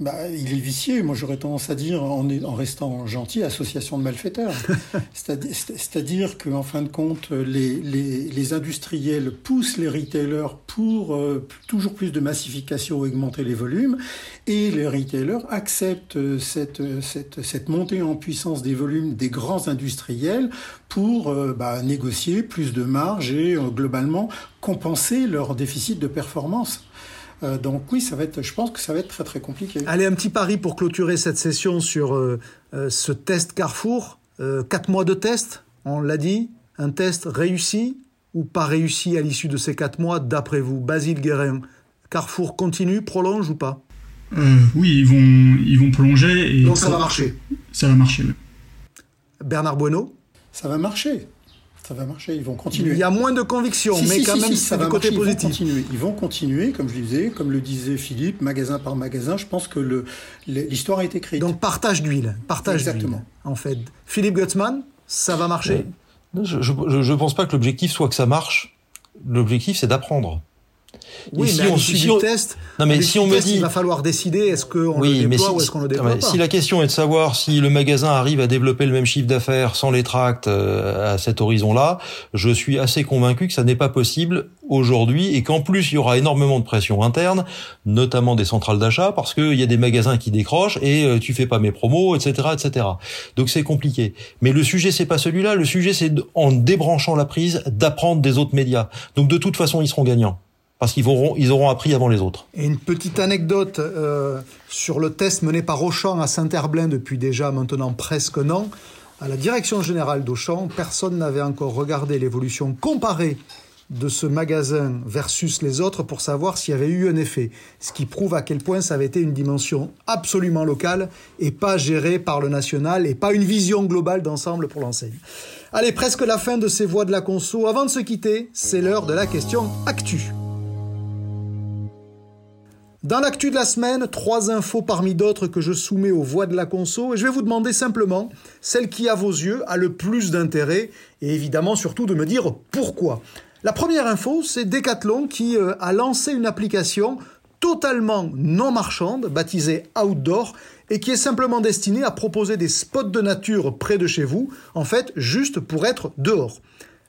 Bah, il est vicié, moi j'aurais tendance à dire, en, en restant gentil, association de malfaiteurs. *laughs* C'est-à-dire qu'en fin de compte, les, les, les, industriels poussent les retailers pour euh, toujours plus de massification, augmenter les volumes, et les retailers acceptent cette, cette, cette montée en puissance des volumes des grands industriels pour euh, bah, négocier plus de marge et euh, globalement compenser leur déficit de performance. Euh, donc oui, ça va être, je pense que ça va être très très compliqué. Allez, un petit pari pour clôturer cette session sur euh, euh, ce test Carrefour. quatre mois de test, on l'a dit. Un test réussi ou pas réussi à l'issue de ces quatre mois, d'après vous Basile Guérin, Carrefour continue, prolonge ou pas? Oui, ils vont, ils vont prolonger. Et Donc ça va marcher Ça va marcher, oui. Bernard Bueno Ça va marcher ça va marcher, ils vont continuer. Il y a moins de conviction, si, mais si, quand si, même, ça va côté marcher, positif. Ils vont, continuer. ils vont continuer, comme je disais, comme le disait Philippe, magasin par magasin. Je pense que le, l'histoire est écrite. Donc partage d'huile, partage Exactement. d'huile, en fait. Philippe Gutzmann, ça va marcher? Je ne pense pas que l'objectif soit que ça marche. L'objectif, c'est d'apprendre. Oui, Et mais à l'issue du test, non mais si on me dit, il va falloir décider est-ce qu'on oui, le déploie si, ou est-ce qu'on le déploie mais pas. si la question est de savoir si le magasin arrive à développer le même chiffre d'affaires sans les tracts euh, à cet horizon-là, je suis assez convaincu que ça n'est pas possible aujourd'hui et qu'en plus il y aura énormément de pression interne, notamment des centrales d'achat, parce qu'il y a des magasins qui décrochent et euh, tu fais pas mes promos, etc., etc. Donc c'est compliqué. Mais le sujet c'est pas celui-là. Le sujet c'est en débranchant la prise d'apprendre des autres médias. Donc de toute façon ils seront gagnants parce qu'ils auront appris avant les autres. Et une petite anecdote euh, sur le test mené par Auchan à Saint-Herblain depuis déjà maintenant presque un an. À la direction générale d'Auchan, personne n'avait encore regardé l'évolution comparée de ce magasin versus les autres pour savoir s'il y avait eu un effet. Ce qui prouve à quel point ça avait été une dimension absolument locale et pas gérée par le national et pas une vision globale d'ensemble pour l'enseigne. Allez, presque la fin de ces voix de la conso. Avant de se quitter, c'est l'heure de la question actu. Dans l'actu de la semaine, trois infos parmi d'autres que je soumets aux voix de la conso et je vais vous demander simplement celle qui à vos yeux a le plus d'intérêt et évidemment surtout de me dire pourquoi. La première info, c'est Decathlon qui euh, a lancé une application totalement non marchande baptisée Outdoor et qui est simplement destinée à proposer des spots de nature près de chez vous, en fait juste pour être dehors.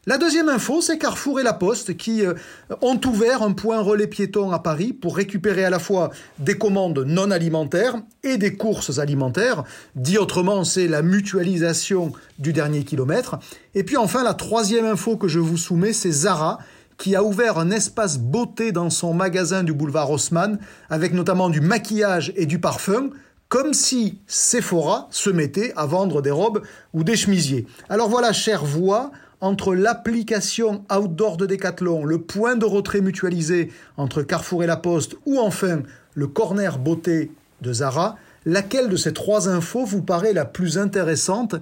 La deuxième info, c'est Carrefour et La Poste qui euh, ont ouvert un point relais piéton à Paris pour récupérer à la fois des commandes non alimentaires et des courses alimentaires. Dit autrement, c'est la mutualisation du dernier kilomètre. Et puis enfin, la troisième info que je vous soumets, c'est Zara qui a ouvert un espace beauté dans son magasin du boulevard Haussmann avec notamment du maquillage et du parfum comme si Sephora se mettait à vendre des robes ou des chemisiers. Alors voilà, chère voix, entre l'application outdoor de Decathlon, le point de retrait mutualisé entre Carrefour et La Poste, ou enfin le corner beauté de Zara, laquelle de ces trois infos vous paraît la plus intéressante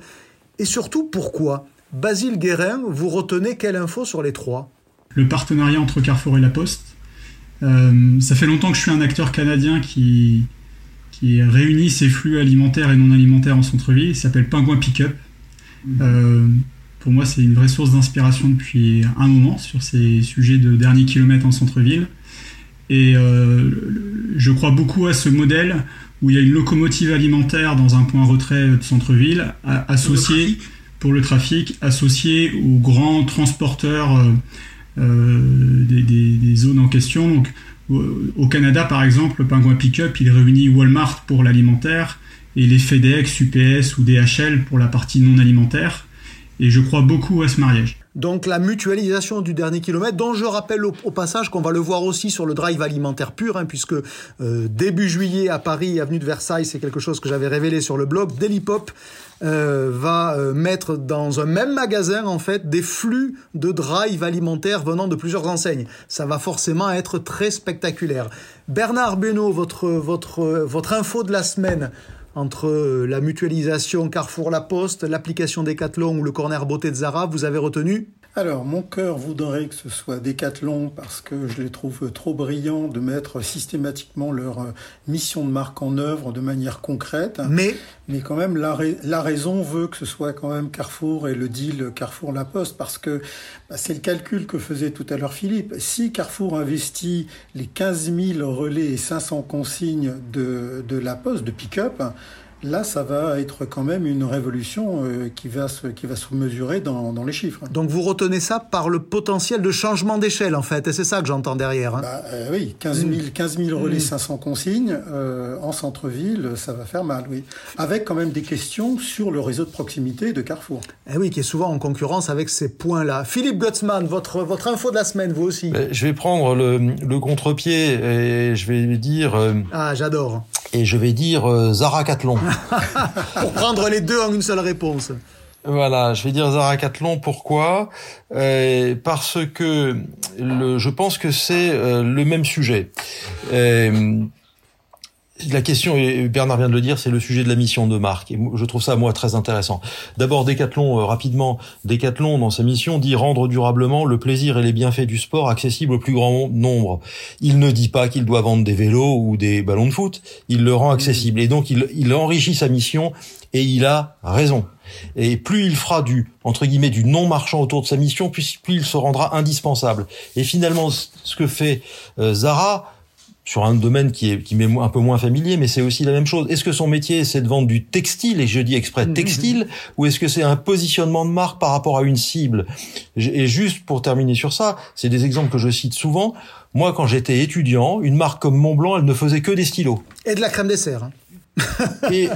Et surtout, pourquoi? Basile Guérin, vous retenez quelle info sur les trois? Le partenariat entre Carrefour et La Poste. Euh, ça fait longtemps que je suis un acteur canadien qui, qui réunit ces flux alimentaires et non alimentaires en centre-ville. Il s'appelle Pingouin Pickup. Euh, pour moi, c'est une vraie source d'inspiration depuis un moment sur ces sujets de dernier kilomètre en centre-ville. Et euh, je crois beaucoup à ce modèle où il y a une locomotive alimentaire dans un point retrait de centre-ville, associée pour le trafic, associée aux grands transporteurs euh, euh, des, des, zones en question. Donc, au Canada, par exemple, le pingouin pick-up, il réunit Walmart pour l'alimentaire et les FedEx, UPS ou DHL pour la partie non alimentaire. Et je crois beaucoup à ce mariage. Donc la mutualisation du dernier kilomètre, dont je rappelle au, passage qu'on va le voir aussi sur le drive alimentaire pur, hein, puisque euh, début juillet à Paris, avenue de Versailles, c'est quelque chose que j'avais révélé sur le blog, Delipop euh, va euh, mettre dans un même magasin en fait des flux de drive alimentaire venant de plusieurs enseignes. Ça va forcément être très spectaculaire. Bernard Benoît, votre, votre, votre info de la semaine entre la mutualisation Carrefour-La Poste, l'application Decathlon ou le corner beauté de Zara, vous avez retenu alors, mon cœur voudrait que ce soit Decathlon parce que je les trouve trop brillants de mettre systématiquement leur euh, mission de marque en œuvre de manière concrète. Mais, mais quand même, la, la raison veut que ce soit quand même Carrefour et le deal Carrefour-La Poste parce que bah, c'est le calcul que faisait tout à l'heure Philippe. Si Carrefour investit les 15 000 relais et 500 consignes de, de La Poste, de pick-up, Là, ça va être quand même une révolution euh, qui, va se, qui va se mesurer dans, dans, les chiffres. Donc vous retenez ça par le potentiel de changement d'échelle, en fait, et c'est ça que j'entends derrière. Hein. Bah, euh, oui, 15 000, 15 000 relais, 500 mmh. consignes, euh, en centre-ville, ça va faire mal, oui. Avec quand même des questions sur le réseau de proximité de Carrefour. Eh oui, qui est souvent en concurrence avec ces points-là. Philippe Gutzmann, votre, votre info de la semaine, vous aussi. Je vais prendre le, le contre-pied et je vais dire... ah, j'adore. Et je vais dire Zara Cathlon. *laughs* Pour prendre les deux en une seule réponse. Voilà, je vais dire Zara Cathlon. Pourquoi? Euh, Parce que le, je pense que c'est euh, le même sujet. Euh, la question, et Bernard vient de le dire, c'est le sujet de la mission de marque. Et je trouve ça, moi, très intéressant. D'abord, Decathlon, euh, rapidement, Decathlon, dans sa mission, dit rendre durablement le plaisir et les bienfaits du sport accessibles au plus grand nombre. Il ne dit pas qu'il doit vendre des vélos ou des ballons de foot, il le rend accessible. Et donc, il, il enrichit sa mission et il a raison. Et plus il fera du, entre guillemets, du non-marchand autour de sa mission, plus, plus il se rendra indispensable. Et finalement, ce que fait euh, Zara, sur un domaine qui est qui m'est un peu moins familier, mais c'est aussi la même chose. Est-ce que son métier c'est de vendre du textile et je dis exprès mhm. textile, ou est-ce que c'est un positionnement de marque par rapport à une cible? Et juste pour terminer sur ça, c'est des exemples que je cite souvent. Moi, quand j'étais étudiant, une marque comme Montblanc, elle ne faisait que des stylos et de la crème dessert. Hein. et,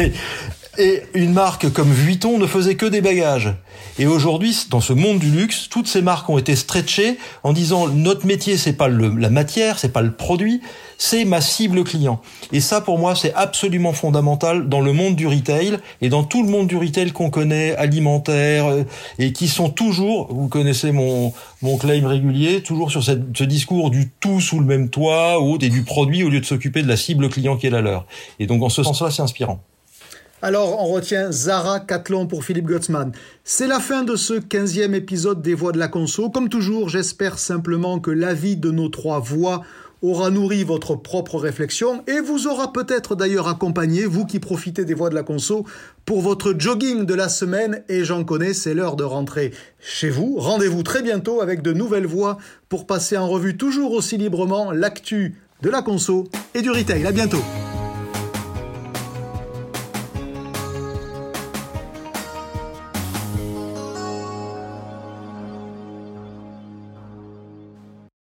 et *laughs* une marque comme Vuitton ne faisait que des bagages. Et aujourd'hui, dans ce monde du luxe, toutes ces marques ont été stretchées en disant notre métier, c'est pas le, la matière, c'est pas le produit, c'est ma cible client. Et ça, pour moi, c'est absolument fondamental dans le monde du retail et dans tout le monde du retail qu'on connaît, alimentaire, euh, et qui sont toujours, vous connaissez mon, mon claim régulier, toujours sur cette, ce discours du tout sous le même toit, ou et du produit au lieu de s'occuper de la cible client qui est la leur. Et donc, en ce sens-là, c'est inspirant. Alors, on retient Zara Catlon pour Philippe Gottsman. C'est la fin de ce 15e épisode des Voix de la Conso. Comme toujours, j'espère simplement que l'avis de nos trois voix aura nourri votre propre réflexion et vous aura peut-être d'ailleurs accompagné, vous qui profitez des voix de la conso, pour votre jogging de la semaine et j'en connais, c'est l'heure de rentrer chez vous. Rendez-vous très bientôt avec de nouvelles voix pour passer en revue toujours aussi librement l'actu de la conso et du retail. À bientôt.